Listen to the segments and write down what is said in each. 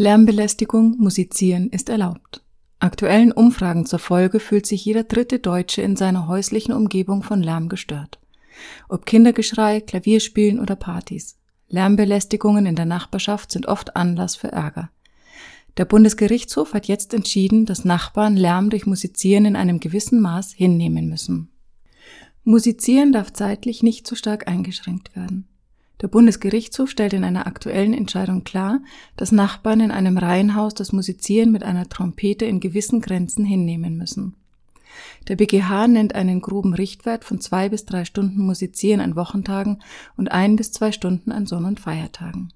Lärmbelästigung, Musizieren ist erlaubt. Aktuellen Umfragen zur Folge fühlt sich jeder dritte Deutsche in seiner häuslichen Umgebung von Lärm gestört. Ob Kindergeschrei, Klavierspielen oder Partys. Lärmbelästigungen in der Nachbarschaft sind oft Anlass für Ärger. Der Bundesgerichtshof hat jetzt entschieden, dass Nachbarn Lärm durch Musizieren in einem gewissen Maß hinnehmen müssen. Musizieren darf zeitlich nicht zu stark eingeschränkt werden. Der Bundesgerichtshof stellt in einer aktuellen Entscheidung klar, dass Nachbarn in einem Reihenhaus das Musizieren mit einer Trompete in gewissen Grenzen hinnehmen müssen. Der BGH nennt einen groben Richtwert von zwei bis drei Stunden Musizieren an Wochentagen und ein bis zwei Stunden an Sonn- und Feiertagen.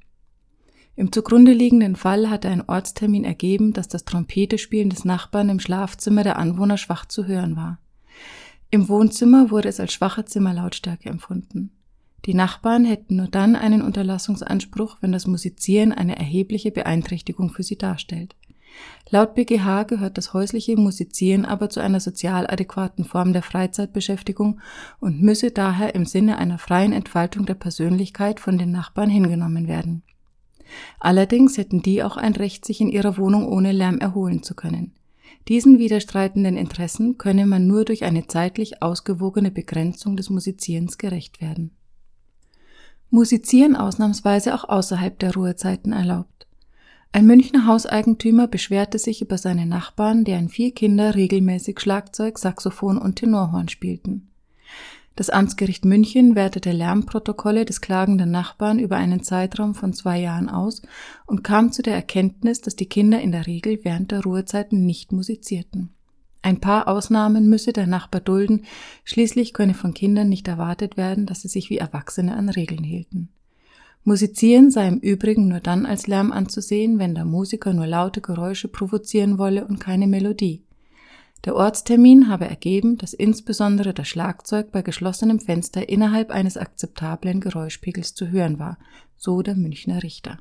Im zugrunde liegenden Fall hatte ein Ortstermin ergeben, dass das Trompetespielen des Nachbarn im Schlafzimmer der Anwohner schwach zu hören war. Im Wohnzimmer wurde es als schwache Zimmerlautstärke empfunden. Die Nachbarn hätten nur dann einen Unterlassungsanspruch, wenn das Musizieren eine erhebliche Beeinträchtigung für sie darstellt. Laut BGH gehört das häusliche Musizieren aber zu einer sozial adäquaten Form der Freizeitbeschäftigung und müsse daher im Sinne einer freien Entfaltung der Persönlichkeit von den Nachbarn hingenommen werden. Allerdings hätten die auch ein Recht, sich in ihrer Wohnung ohne Lärm erholen zu können. Diesen widerstreitenden Interessen könne man nur durch eine zeitlich ausgewogene Begrenzung des Musizierens gerecht werden. Musizieren ausnahmsweise auch außerhalb der Ruhezeiten erlaubt. Ein Münchner Hauseigentümer beschwerte sich über seine Nachbarn, deren vier Kinder regelmäßig Schlagzeug, Saxophon und Tenorhorn spielten. Das Amtsgericht München wertete Lärmprotokolle des klagenden Nachbarn über einen Zeitraum von zwei Jahren aus und kam zu der Erkenntnis, dass die Kinder in der Regel während der Ruhezeiten nicht musizierten. Ein paar Ausnahmen müsse der Nachbar dulden, schließlich könne von Kindern nicht erwartet werden, dass sie sich wie Erwachsene an Regeln hielten. Musizieren sei im Übrigen nur dann als Lärm anzusehen, wenn der Musiker nur laute Geräusche provozieren wolle und keine Melodie. Der Ortstermin habe ergeben, dass insbesondere das Schlagzeug bei geschlossenem Fenster innerhalb eines akzeptablen Geräuschpegels zu hören war, so der Münchner Richter.